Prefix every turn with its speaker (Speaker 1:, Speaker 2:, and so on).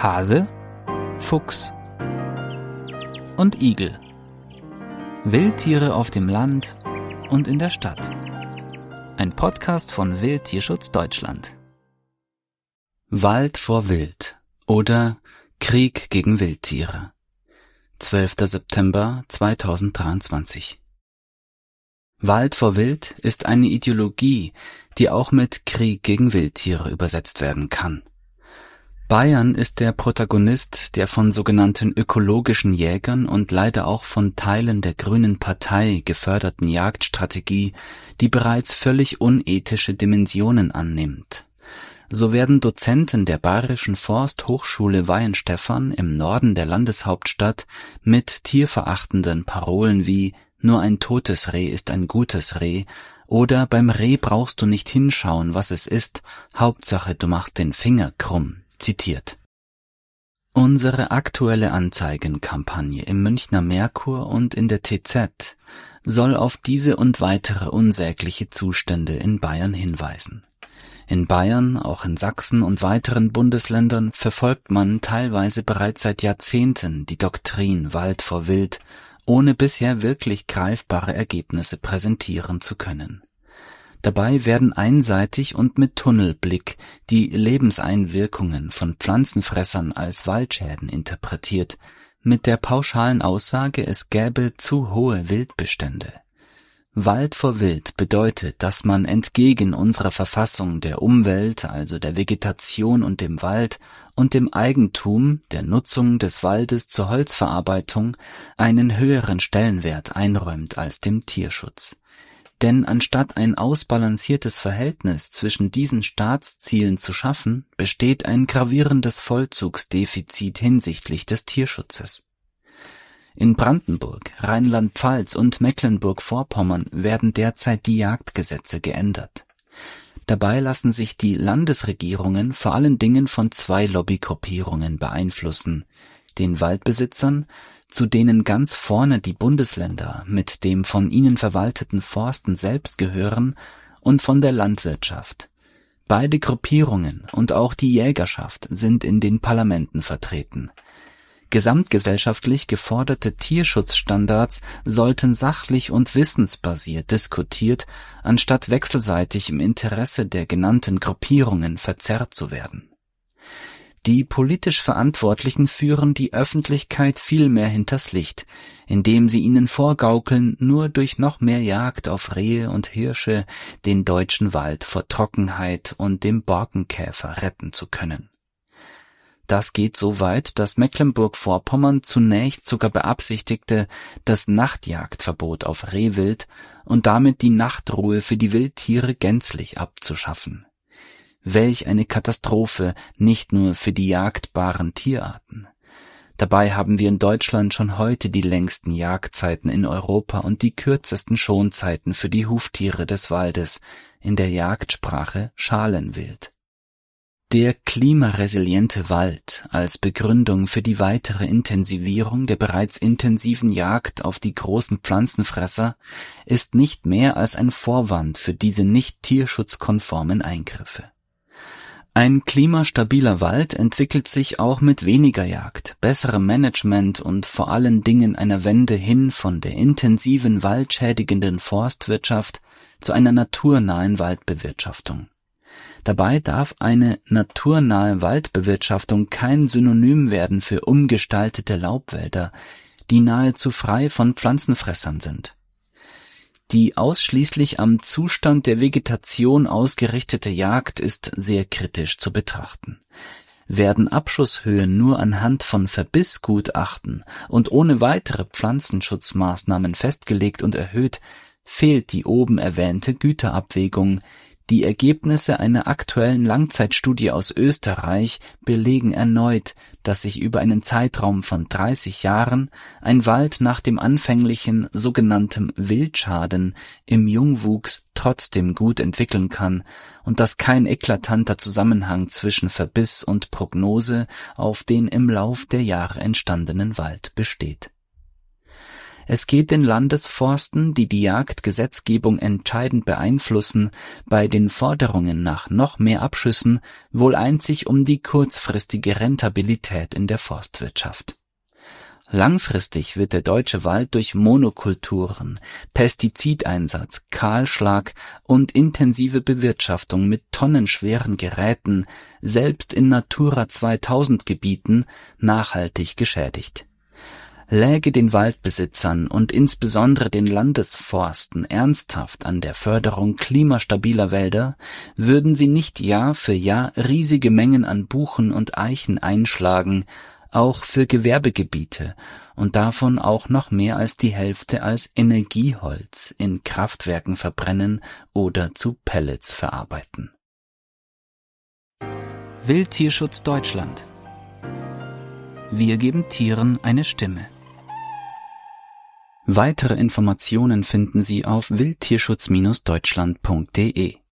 Speaker 1: Hase, Fuchs und Igel. Wildtiere auf dem Land und in der Stadt. Ein Podcast von Wildtierschutz Deutschland. Wald vor Wild oder Krieg gegen Wildtiere. 12. September 2023. Wald vor Wild ist eine Ideologie, die auch mit Krieg gegen Wildtiere übersetzt werden kann. Bayern ist der Protagonist der von sogenannten ökologischen Jägern und leider auch von Teilen der Grünen Partei geförderten Jagdstrategie, die bereits völlig unethische Dimensionen annimmt. So werden Dozenten der Bayerischen Forsthochschule Weihenstephan im Norden der Landeshauptstadt mit tierverachtenden Parolen wie nur ein totes Reh ist ein gutes Reh oder beim Reh brauchst du nicht hinschauen, was es ist, Hauptsache du machst den Finger krumm zitiert. Unsere aktuelle Anzeigenkampagne im Münchner Merkur und in der TZ soll auf diese und weitere unsägliche Zustände in Bayern hinweisen. In Bayern, auch in Sachsen und weiteren Bundesländern verfolgt man teilweise bereits seit Jahrzehnten die Doktrin Wald vor Wild, ohne bisher wirklich greifbare Ergebnisse präsentieren zu können. Dabei werden einseitig und mit Tunnelblick die Lebenseinwirkungen von Pflanzenfressern als Waldschäden interpretiert, mit der pauschalen Aussage, es gäbe zu hohe Wildbestände. Wald vor Wild bedeutet, dass man entgegen unserer Verfassung der Umwelt, also der Vegetation und dem Wald und dem Eigentum, der Nutzung des Waldes zur Holzverarbeitung einen höheren Stellenwert einräumt als dem Tierschutz. Denn anstatt ein ausbalanciertes Verhältnis zwischen diesen Staatszielen zu schaffen, besteht ein gravierendes Vollzugsdefizit hinsichtlich des Tierschutzes. In Brandenburg, Rheinland-Pfalz und Mecklenburg-Vorpommern werden derzeit die Jagdgesetze geändert. Dabei lassen sich die Landesregierungen vor allen Dingen von zwei Lobbygruppierungen beeinflussen, den Waldbesitzern zu denen ganz vorne die Bundesländer mit dem von ihnen verwalteten Forsten selbst gehören, und von der Landwirtschaft. Beide Gruppierungen und auch die Jägerschaft sind in den Parlamenten vertreten. Gesamtgesellschaftlich geforderte Tierschutzstandards sollten sachlich und wissensbasiert diskutiert, anstatt wechselseitig im Interesse der genannten Gruppierungen verzerrt zu werden die politisch Verantwortlichen führen die Öffentlichkeit vielmehr hinters Licht, indem sie ihnen vorgaukeln, nur durch noch mehr Jagd auf Rehe und Hirsche den deutschen Wald vor Trockenheit und dem Borkenkäfer retten zu können. Das geht so weit, dass Mecklenburg-Vorpommern zunächst sogar beabsichtigte, das Nachtjagdverbot auf Rehwild und damit die Nachtruhe für die Wildtiere gänzlich abzuschaffen. Welch eine Katastrophe, nicht nur für die jagdbaren Tierarten. Dabei haben wir in Deutschland schon heute die längsten Jagdzeiten in Europa und die kürzesten Schonzeiten für die Huftiere des Waldes, in der Jagdsprache Schalenwild. Der klimaresiliente Wald als Begründung für die weitere Intensivierung der bereits intensiven Jagd auf die großen Pflanzenfresser ist nicht mehr als ein Vorwand für diese nicht tierschutzkonformen Eingriffe. Ein klimastabiler Wald entwickelt sich auch mit weniger Jagd, besserem Management und vor allen Dingen einer Wende hin von der intensiven waldschädigenden Forstwirtschaft zu einer naturnahen Waldbewirtschaftung. Dabei darf eine naturnahe Waldbewirtschaftung kein Synonym werden für umgestaltete Laubwälder, die nahezu frei von Pflanzenfressern sind. Die ausschließlich am Zustand der Vegetation ausgerichtete Jagd ist sehr kritisch zu betrachten. Werden Abschusshöhen nur anhand von Verbissgutachten und ohne weitere Pflanzenschutzmaßnahmen festgelegt und erhöht, fehlt die oben erwähnte Güterabwägung, die Ergebnisse einer aktuellen Langzeitstudie aus Österreich belegen erneut, dass sich über einen Zeitraum von 30 Jahren ein Wald nach dem anfänglichen sogenannten Wildschaden im Jungwuchs trotzdem gut entwickeln kann und dass kein eklatanter Zusammenhang zwischen Verbiss und Prognose auf den im Lauf der Jahre entstandenen Wald besteht Es geht den Landesforsten, die die Jagdgesetzgebung entscheidend beeinflussen, bei den Forderungen nach noch mehr Abschüssen wohl einzig um die kurzfristige Rentabilität in der Forstwirtschaft. Langfristig wird der deutsche Wald durch Monokulturen, Pestizideinsatz, Kahlschlag und intensive Bewirtschaftung mit tonnenschweren Geräten selbst in Natura 2000 Gebieten nachhaltig geschädigt. Läge den Waldbesitzern und insbesondere den Landesforsten ernsthaft an der Förderung klimastabiler Wälder, würden sie nicht Jahr für Jahr riesige Mengen an Buchen und Eichen einschlagen, auch für Gewerbegebiete und davon auch noch mehr als die Hälfte als Energieholz in Kraftwerken verbrennen oder zu Pellets verarbeiten. Wildtierschutz Deutschland Wir geben Tieren eine Stimme. Weitere Informationen finden Sie auf wildtierschutz-deutschland.de